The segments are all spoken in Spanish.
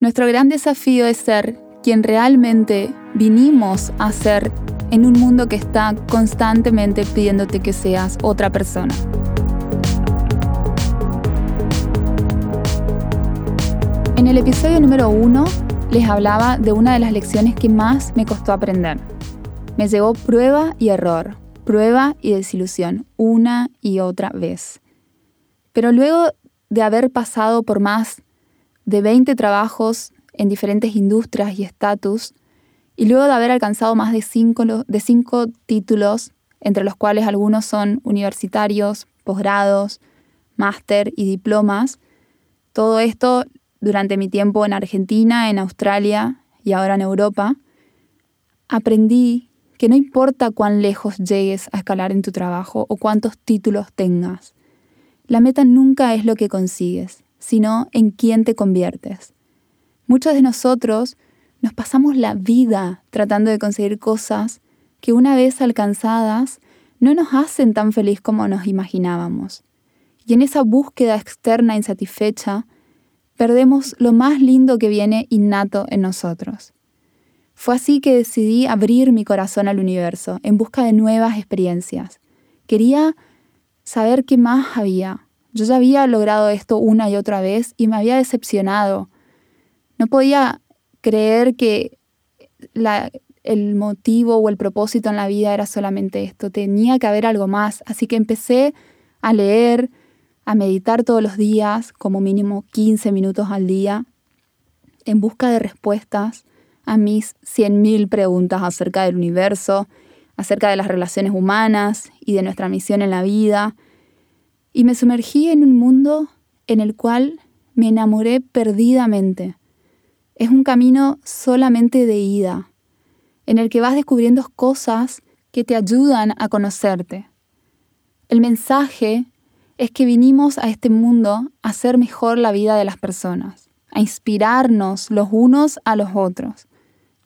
Nuestro gran desafío es ser quien realmente vinimos a ser en un mundo que está constantemente pidiéndote que seas otra persona. En el episodio número uno les hablaba de una de las lecciones que más me costó aprender. Me llevó prueba y error, prueba y desilusión, una y otra vez. Pero luego de haber pasado por más de 20 trabajos en diferentes industrias y estatus, y luego de haber alcanzado más de 5 de cinco títulos, entre los cuales algunos son universitarios, posgrados, máster y diplomas, todo esto durante mi tiempo en Argentina, en Australia y ahora en Europa, aprendí que no importa cuán lejos llegues a escalar en tu trabajo o cuántos títulos tengas, la meta nunca es lo que consigues, sino en quién te conviertes. Muchos de nosotros nos pasamos la vida tratando de conseguir cosas que una vez alcanzadas no nos hacen tan feliz como nos imaginábamos. Y en esa búsqueda externa insatisfecha, perdemos lo más lindo que viene innato en nosotros. Fue así que decidí abrir mi corazón al universo en busca de nuevas experiencias. Quería saber qué más había. Yo ya había logrado esto una y otra vez y me había decepcionado. No podía creer que el motivo o el propósito en la vida era solamente esto. Tenía que haber algo más. Así que empecé a leer, a meditar todos los días, como mínimo 15 minutos al día, en busca de respuestas a mis 100.000 preguntas acerca del universo, acerca de las relaciones humanas y de nuestra misión en la vida y me sumergí en un mundo en el cual me enamoré perdidamente. Es un camino solamente de ida, en el que vas descubriendo cosas que te ayudan a conocerte. El mensaje es que vinimos a este mundo a hacer mejor la vida de las personas, a inspirarnos los unos a los otros.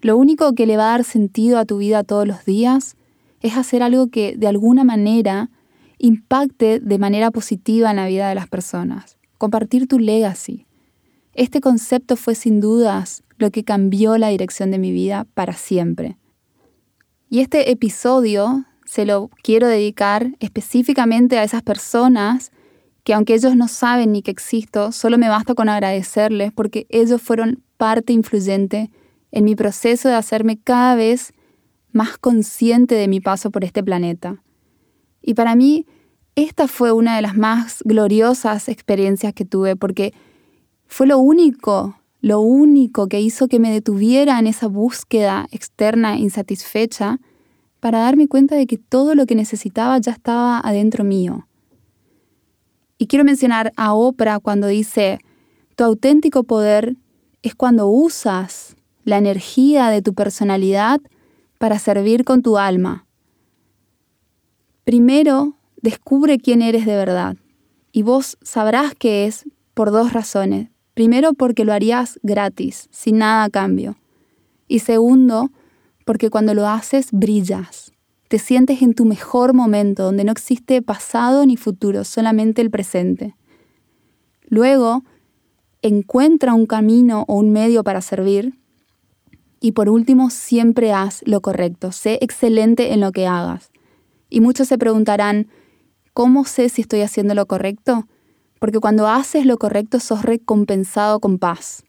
Lo único que le va a dar sentido a tu vida todos los días es hacer algo que de alguna manera impacte de manera positiva en la vida de las personas, compartir tu legacy. Este concepto fue sin dudas lo que cambió la dirección de mi vida para siempre. Y este episodio se lo quiero dedicar específicamente a esas personas que aunque ellos no saben ni que existo, solo me basta con agradecerles porque ellos fueron parte influyente en mi proceso de hacerme cada vez más consciente de mi paso por este planeta. Y para mí, esta fue una de las más gloriosas experiencias que tuve porque fue lo único, lo único que hizo que me detuviera en esa búsqueda externa insatisfecha para darme cuenta de que todo lo que necesitaba ya estaba adentro mío. Y quiero mencionar a Oprah cuando dice, tu auténtico poder es cuando usas la energía de tu personalidad para servir con tu alma. Primero, descubre quién eres de verdad. Y vos sabrás que es por dos razones. Primero, porque lo harías gratis, sin nada a cambio. Y segundo, porque cuando lo haces brillas. Te sientes en tu mejor momento, donde no existe pasado ni futuro, solamente el presente. Luego, encuentra un camino o un medio para servir. Y por último, siempre haz lo correcto. Sé excelente en lo que hagas. Y muchos se preguntarán, ¿cómo sé si estoy haciendo lo correcto? Porque cuando haces lo correcto sos recompensado con paz.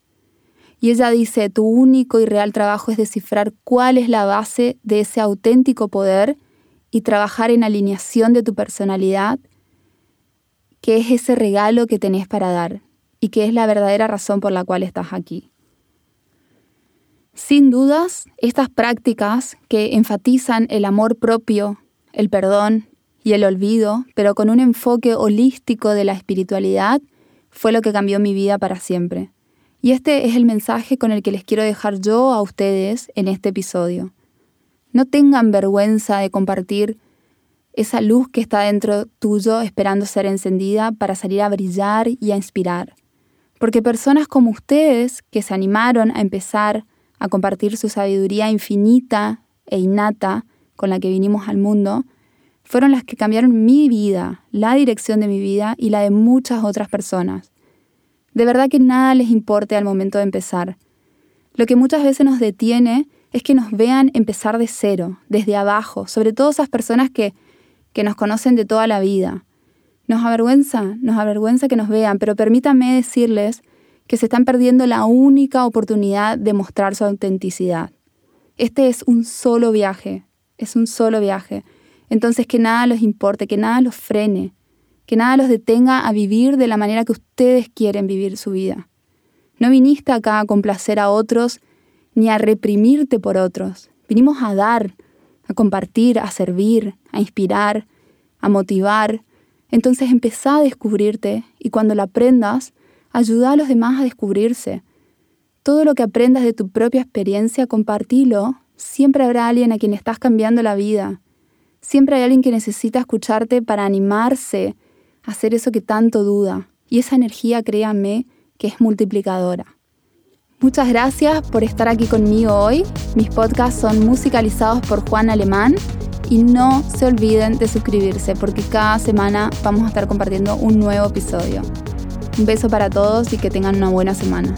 Y ella dice, tu único y real trabajo es descifrar cuál es la base de ese auténtico poder y trabajar en alineación de tu personalidad, que es ese regalo que tenés para dar y que es la verdadera razón por la cual estás aquí. Sin dudas, estas prácticas que enfatizan el amor propio, el perdón y el olvido, pero con un enfoque holístico de la espiritualidad, fue lo que cambió mi vida para siempre. Y este es el mensaje con el que les quiero dejar yo a ustedes en este episodio. No tengan vergüenza de compartir esa luz que está dentro tuyo esperando ser encendida para salir a brillar y a inspirar. Porque personas como ustedes, que se animaron a empezar a compartir su sabiduría infinita e innata con la que vinimos al mundo, fueron las que cambiaron mi vida, la dirección de mi vida y la de muchas otras personas. De verdad que nada les importe al momento de empezar. Lo que muchas veces nos detiene es que nos vean empezar de cero, desde abajo, sobre todo esas personas que, que nos conocen de toda la vida. Nos avergüenza, nos avergüenza que nos vean, pero permítanme decirles que se están perdiendo la única oportunidad de mostrar su autenticidad. Este es un solo viaje, es un solo viaje. Entonces que nada los importe, que nada los frene, que nada los detenga a vivir de la manera que ustedes quieren vivir su vida. No viniste acá a complacer a otros ni a reprimirte por otros. Vinimos a dar, a compartir, a servir, a inspirar, a motivar. Entonces empezá a descubrirte y cuando lo aprendas, ayuda a los demás a descubrirse. Todo lo que aprendas de tu propia experiencia, compartilo. Siempre habrá alguien a quien estás cambiando la vida. Siempre hay alguien que necesita escucharte para animarse a hacer eso que tanto duda. Y esa energía, créanme, que es multiplicadora. Muchas gracias por estar aquí conmigo hoy. Mis podcasts son musicalizados por Juan Alemán y no se olviden de suscribirse porque cada semana vamos a estar compartiendo un nuevo episodio. Un beso para todos y que tengan una buena semana.